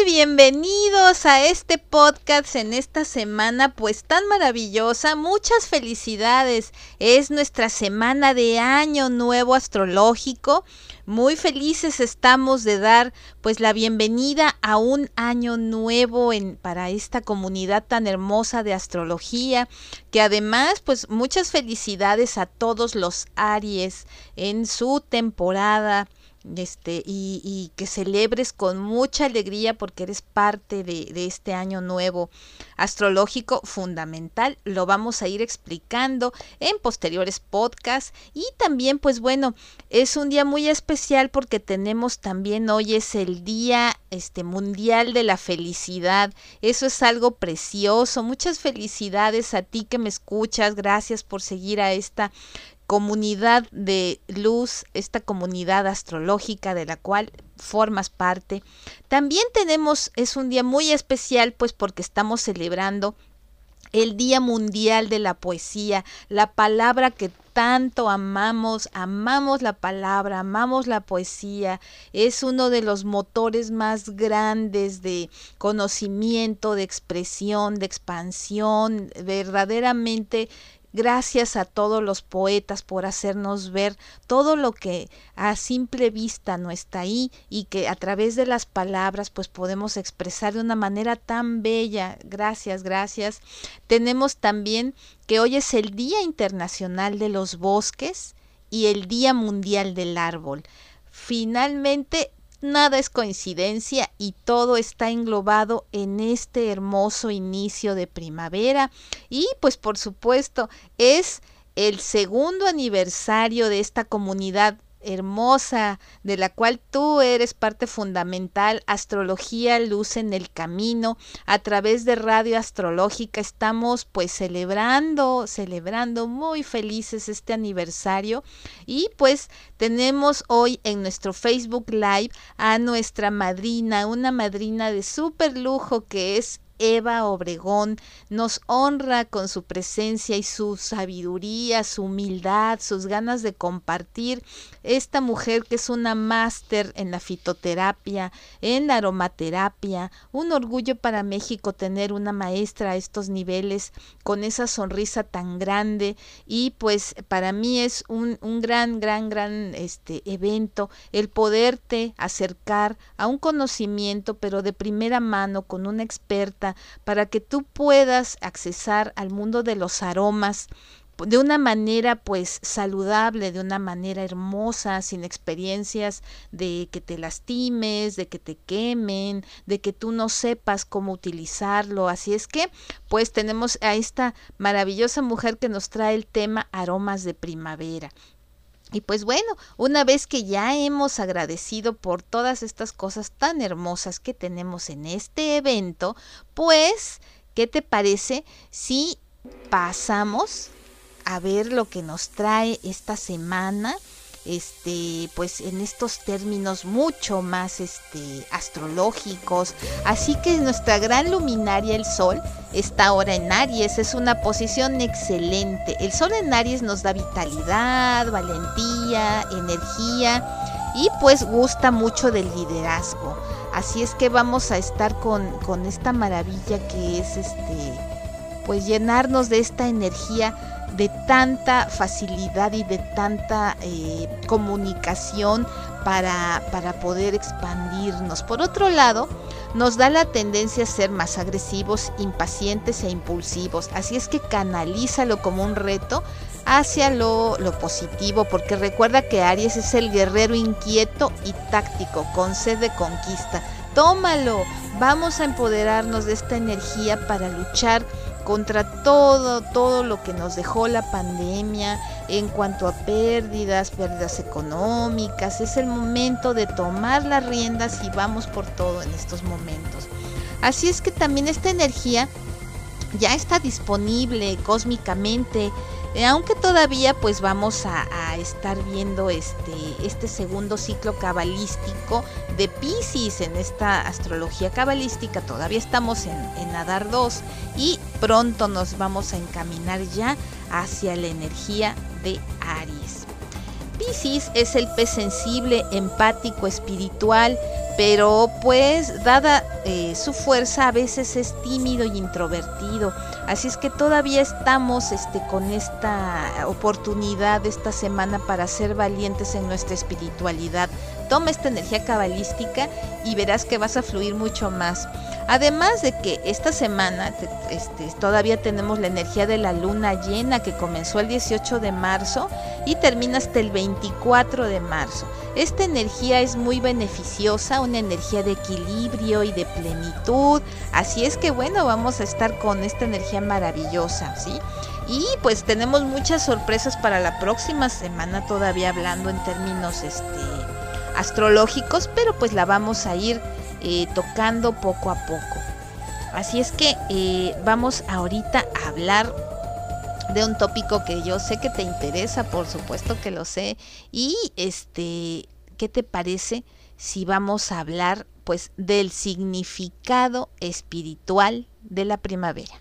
Bienvenidos a este podcast en esta semana pues tan maravillosa. Muchas felicidades. Es nuestra semana de año nuevo astrológico. Muy felices estamos de dar pues la bienvenida a un año nuevo en, para esta comunidad tan hermosa de astrología, que además pues muchas felicidades a todos los Aries en su temporada este, y, que celebres con mucha alegría porque eres parte de, de, este año nuevo astrológico fundamental. Lo vamos a ir explicando en posteriores podcasts y también pues bueno, es un día muy especial porque tenemos también hoy es el día este mundial de la felicidad. Eso es algo precioso. Muchas felicidades a ti que me escuchas. Gracias por seguir a esta comunidad de luz, esta comunidad astrológica de la cual formas parte. También tenemos, es un día muy especial pues porque estamos celebrando el Día Mundial de la Poesía, la palabra que tanto amamos, amamos la palabra, amamos la poesía, es uno de los motores más grandes de conocimiento, de expresión, de expansión, verdaderamente Gracias a todos los poetas por hacernos ver todo lo que a simple vista no está ahí y que a través de las palabras pues podemos expresar de una manera tan bella. Gracias, gracias. Tenemos también que hoy es el Día Internacional de los Bosques y el Día Mundial del Árbol. Finalmente nada es coincidencia y todo está englobado en este hermoso inicio de primavera. Y pues por supuesto es el segundo aniversario de esta comunidad hermosa de la cual tú eres parte fundamental, Astrología Luz en el Camino, a través de Radio Astrológica estamos pues celebrando, celebrando muy felices este aniversario. Y pues tenemos hoy en nuestro Facebook Live a nuestra madrina, una madrina de súper lujo que es Eva Obregón nos honra con su presencia y su sabiduría, su humildad, sus ganas de compartir. Esta mujer que es una máster en la fitoterapia, en la aromaterapia, un orgullo para México tener una maestra a estos niveles con esa sonrisa tan grande y pues para mí es un, un gran, gran, gran este evento el poderte acercar a un conocimiento pero de primera mano con una experta para que tú puedas accesar al mundo de los aromas de una manera pues saludable, de una manera hermosa, sin experiencias de que te lastimes, de que te quemen, de que tú no sepas cómo utilizarlo. Así es que pues tenemos a esta maravillosa mujer que nos trae el tema aromas de primavera. Y pues bueno, una vez que ya hemos agradecido por todas estas cosas tan hermosas que tenemos en este evento, pues, ¿qué te parece si pasamos a ver lo que nos trae esta semana? Este pues en estos términos mucho más este astrológicos. Así que nuestra gran luminaria el sol está ahora en Aries. Es una posición excelente. El sol en Aries nos da vitalidad valentía energía y pues gusta mucho del liderazgo. Así es que vamos a estar con, con esta maravilla que es este pues llenarnos de esta energía de tanta facilidad y de tanta eh, comunicación para, para poder expandirnos. Por otro lado, nos da la tendencia a ser más agresivos, impacientes e impulsivos. Así es que canalízalo como un reto hacia lo, lo, positivo, porque recuerda que Aries es el guerrero inquieto y táctico, con sed de conquista. Tómalo, vamos a empoderarnos de esta energía para luchar contra todo, todo lo que nos dejó la pandemia en cuanto a pérdidas, pérdidas económicas. Es el momento de tomar las riendas y vamos por todo en estos momentos. Así es que también esta energía ya está disponible cósmicamente eh, aunque todavía pues vamos a, estar viendo este, este segundo ciclo cabalístico de Pisces en esta astrología cabalística, todavía estamos en, en Nadar 2 y pronto nos vamos a encaminar ya hacia la energía de Aries. Pisces es el pez sensible, empático, espiritual, pero pues dada eh, su fuerza a veces es tímido y introvertido. Así es que todavía estamos este, con esta oportunidad esta semana para ser valientes en nuestra espiritualidad. Toma esta energía cabalística y verás que vas a fluir mucho más. Además de que esta semana este, todavía tenemos la energía de la luna llena que comenzó el 18 de marzo y termina hasta el 24 de marzo. Esta energía es muy beneficiosa, una energía de equilibrio y de plenitud. Así es que bueno, vamos a estar con esta energía maravillosa, ¿sí? Y pues tenemos muchas sorpresas para la próxima semana todavía hablando en términos este, astrológicos, pero pues la vamos a ir eh, tocando poco a poco. Así es que eh, vamos ahorita a hablar de un tópico que yo sé que te interesa, por supuesto que lo sé. Y este, ¿qué te parece si vamos a hablar pues del significado espiritual de la primavera?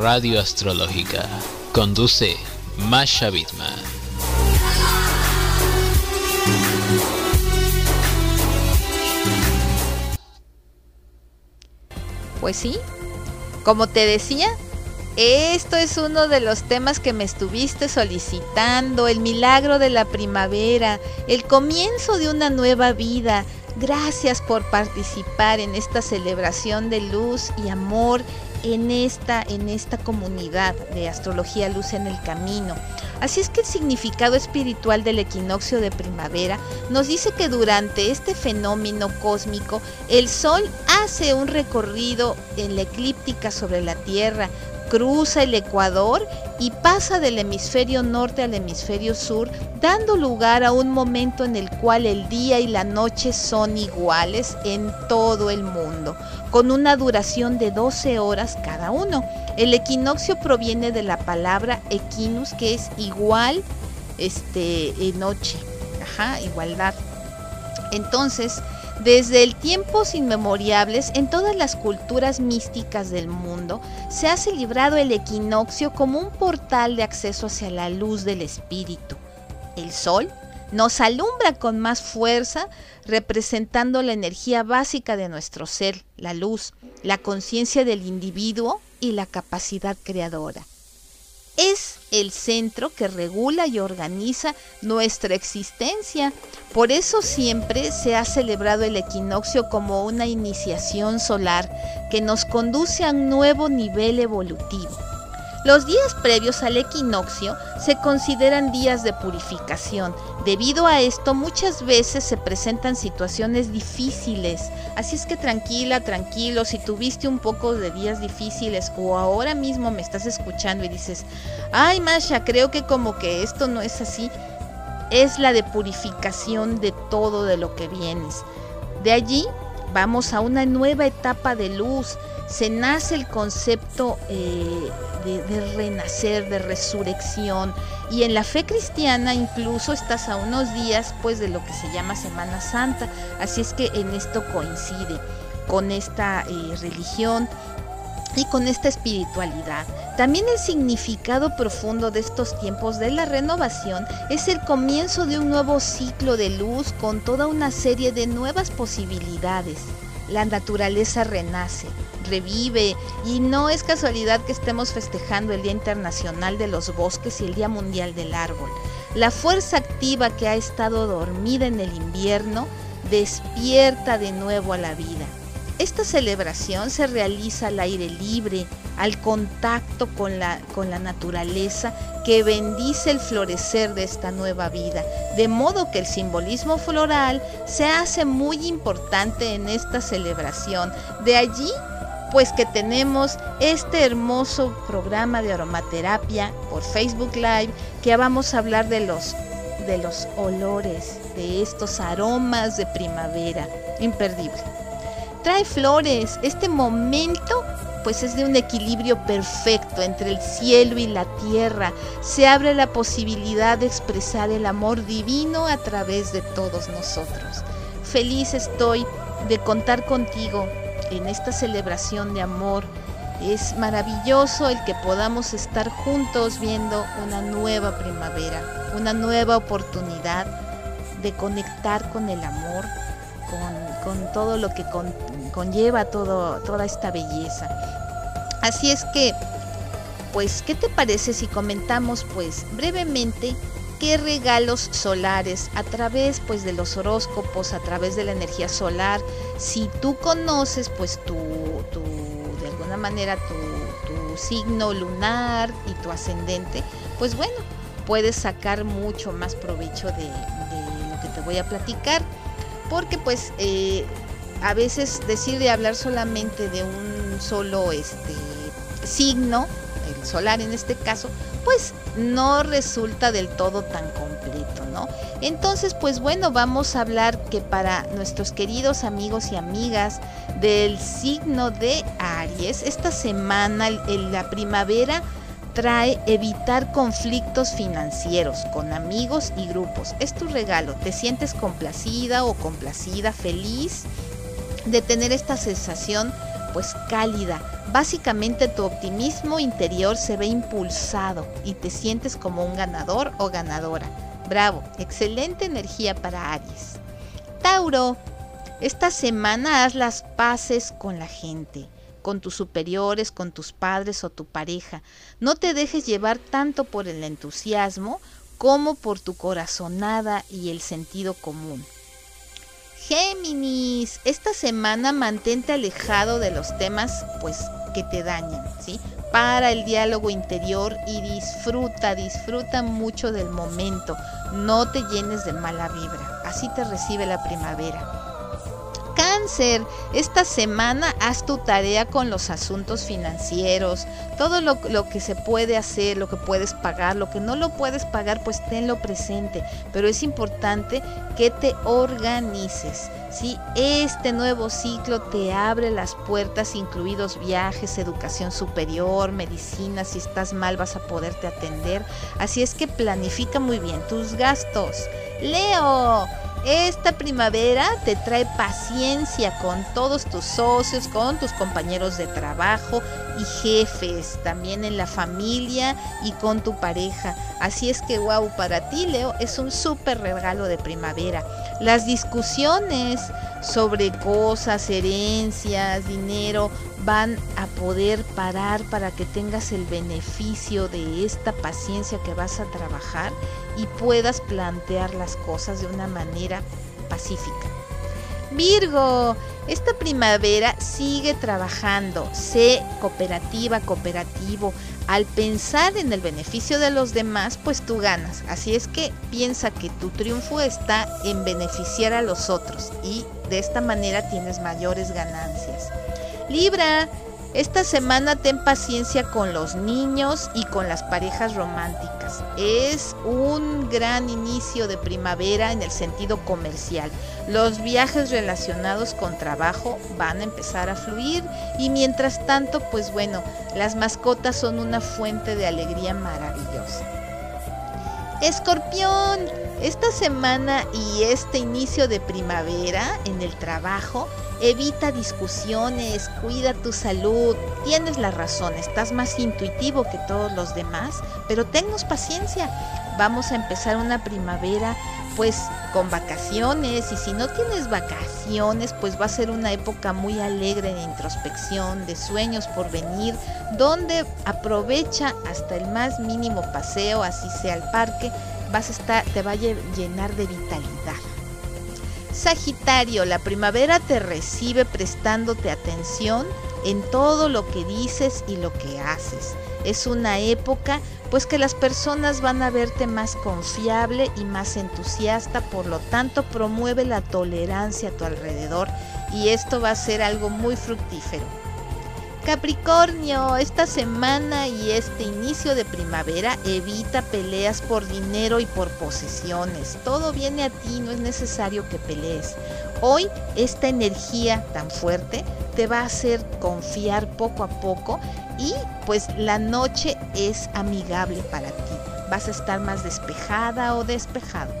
Radio Astrológica. Conduce Masha Bitman. Pues sí, como te decía, esto es uno de los temas que me estuviste solicitando, el milagro de la primavera, el comienzo de una nueva vida. Gracias por participar en esta celebración de luz y amor en esta, en esta comunidad de astrología luz en el camino. Así es que el significado espiritual del equinoccio de primavera nos dice que durante este fenómeno cósmico el Sol hace un recorrido en la eclíptica sobre la Tierra, cruza el Ecuador y pasa del hemisferio norte al hemisferio sur, dando lugar a un momento en el cual el día y la noche son iguales en todo el mundo, con una duración de 12 horas cada uno. El equinoccio proviene de la palabra equinus, que es igual este, noche, ajá, igualdad. Entonces, desde el tiempos inmemorables, en todas las culturas místicas del mundo, se ha celebrado el equinoccio como un portal de acceso hacia la luz del espíritu. El sol nos alumbra con más fuerza, representando la energía básica de nuestro ser, la luz, la conciencia del individuo y la capacidad creadora es el centro que regula y organiza nuestra existencia. Por eso siempre se ha celebrado el equinoccio como una iniciación solar que nos conduce a un nuevo nivel evolutivo. Los días previos al equinoccio se consideran días de purificación. Debido a esto muchas veces se presentan situaciones difíciles. Así es que tranquila, tranquilo, si tuviste un poco de días difíciles o ahora mismo me estás escuchando y dices, ay Masha, creo que como que esto no es así, es la de purificación de todo de lo que vienes. De allí vamos a una nueva etapa de luz. Se nace el concepto... Eh, de, renacer, de resurrección. Y en la fe cristiana incluso estás a unos días pues de lo que se llama Semana Santa. Así es que en esto coincide con esta eh, religión y con esta espiritualidad. También el significado profundo de estos tiempos de la renovación es el comienzo de un nuevo ciclo de luz con toda una serie de nuevas posibilidades la naturaleza renace, revive y no es casualidad que estemos festejando el Día Internacional de los Bosques y el Día Mundial del Árbol. La fuerza activa que ha estado dormida en el invierno despierta de nuevo a la vida. Esta celebración se realiza al aire libre, al contacto con la, con la naturaleza que bendice el florecer de esta nueva vida, de modo que el simbolismo floral se hace muy importante en esta celebración. De allí pues que tenemos este hermoso programa de aromaterapia por Facebook Live que vamos a hablar de los de los olores, de estos aromas de primavera, imperdible. Trae flores, este momento pues es de un equilibrio perfecto entre el cielo y la tierra. Se abre la posibilidad de expresar el amor divino a través de todos nosotros. Feliz estoy de contar contigo en esta celebración de amor. Es maravilloso el que podamos estar juntos viendo una nueva primavera, una nueva oportunidad de conectar con el amor, con, todo lo que conlleva todo, toda esta belleza. Así es que, pues, ¿qué te parece si comentamos, pues, brevemente qué regalos solares a través, pues, de los horóscopos, a través de la energía solar, si tú conoces, pues, tu, tu de alguna manera, tu, signo lunar y tu ascendente, pues, bueno, puedes sacar mucho más provecho de, de lo que te voy a platicar, porque, pues, eh, a veces decir de hablar solamente de un solo este signo, el solar en este caso, pues no resulta del todo tan completo, ¿no? Entonces, pues bueno, vamos a hablar que para nuestros queridos amigos y amigas del signo de Aries, esta semana, en la primavera, trae evitar conflictos financieros con amigos y grupos. Es tu regalo. ¿Te sientes complacida o complacida, feliz de tener esta sensación pues cálida. Básicamente tu optimismo interior se ve impulsado y te sientes como un ganador o ganadora. Bravo, excelente energía para Aries. Tauro, esta semana haz las paces con la gente, con tus superiores, con tus padres o tu pareja. No te dejes llevar tanto por el entusiasmo como por tu corazonada y el sentido común. Géminis, esta semana mantente alejado de los temas pues que te dañan, ¿sí? Para el diálogo interior y disfruta, disfruta mucho del momento. No te llenes de mala vibra. Así te recibe la primavera. Cáncer, esta semana haz tu tarea con los asuntos financieros, todo lo, que se puede hacer, lo que puedes pagar, lo que no lo puedes pagar, pues tenlo presente, pero es importante que te organices. ¿sí? Este nuevo ciclo te abre las puertas, incluidos viajes, educación superior, medicina, si estás mal vas a poderte atender, así es que planifica muy bien tus gastos. Leo, esta primavera te trae paciencia con todos tus socios, con tus compañeros de trabajo y jefes, también en la familia y con tu pareja. Así es que, wow, para ti, Leo, es un súper regalo de primavera. Las discusiones sobre cosas, herencias, dinero, van a poder parar para que tengas el beneficio de esta paciencia que vas a trabajar y puedas plantear las cosas de una manera pacífica. Virgo, esta primavera sigue trabajando, sé cooperativa, cooperativo. Al pensar en el beneficio de los demás, pues tú ganas. Así es que piensa que tu triunfo está en beneficiar a los otros y de esta manera tienes mayores ganancias. Libra, esta semana ten paciencia con los niños y con las parejas románticas. Es un gran inicio de primavera en el sentido comercial. Los viajes relacionados con trabajo van a empezar a fluir y mientras tanto, pues bueno, las mascotas son una fuente de alegría maravillosa. Escorpión, esta semana y este inicio de primavera en el trabajo Evita discusiones, cuida tu salud. Tienes la razón, estás más intuitivo que todos los demás, pero tennos paciencia. Vamos a empezar una primavera pues con vacaciones y si no tienes vacaciones pues va a ser una época muy alegre de introspección, de sueños por venir, donde aprovecha hasta el más mínimo paseo, así sea el parque, vas a estar, te va a llenar de vitalidad. Sagitario, la primavera te recibe prestándote atención en todo lo que dices y lo que haces. Es una época pues que las personas van a verte más confiable y más entusiasta, por lo tanto promueve la tolerancia a tu alrededor y esto va a ser algo muy fructífero. Capricornio, esta semana y este inicio de primavera evita peleas por dinero y por posesiones. Todo viene a ti, no es necesario que pelees. Hoy esta energía tan fuerte te va a hacer confiar poco a poco y pues la noche es amigable para ti. Vas a estar más despejada o despejado.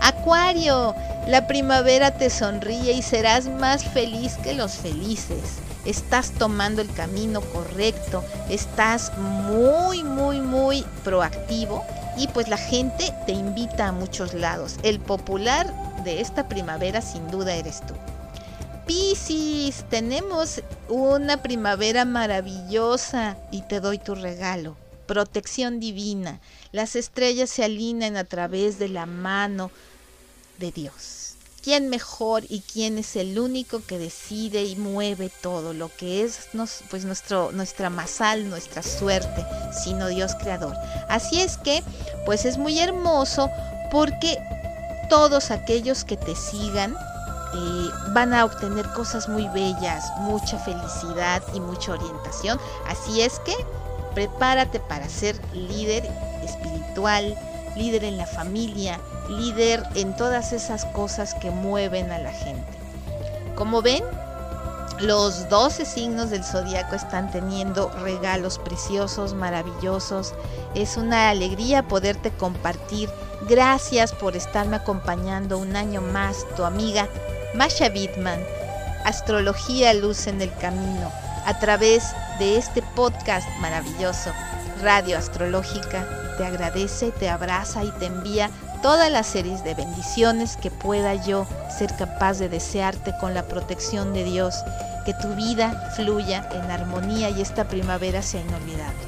Acuario, la primavera te sonríe y serás más feliz que los felices estás tomando el camino correcto, estás muy, muy, muy proactivo y pues la gente te invita a muchos lados. El popular de esta primavera sin duda eres tú. Piscis, tenemos una primavera maravillosa y te doy tu regalo. Protección divina. Las estrellas se alinean a través de la mano de Dios quién mejor y quién es el único que decide y mueve todo lo que es pues nuestro, nuestra masal, nuestra suerte, sino Dios creador. Así es que, pues es muy hermoso porque todos aquellos que te sigan eh, van a obtener cosas muy bellas, mucha felicidad y mucha orientación. Así es que prepárate para ser líder espiritual, líder en la familia, líder en todas esas cosas que mueven a la gente. Como ven, los 12 signos del zodiaco están teniendo regalos preciosos, maravillosos. Es una alegría poderte compartir. Gracias por estarme acompañando un año más, tu amiga Masha Bitman. Astrología Luz en el Camino, a través de este podcast maravilloso, Radio Astrológica, te agradece, te abraza y te envía todas las series de bendiciones que pueda yo ser capaz de desearte con la protección de Dios, que tu vida fluya en armonía y esta primavera sea inolvidable.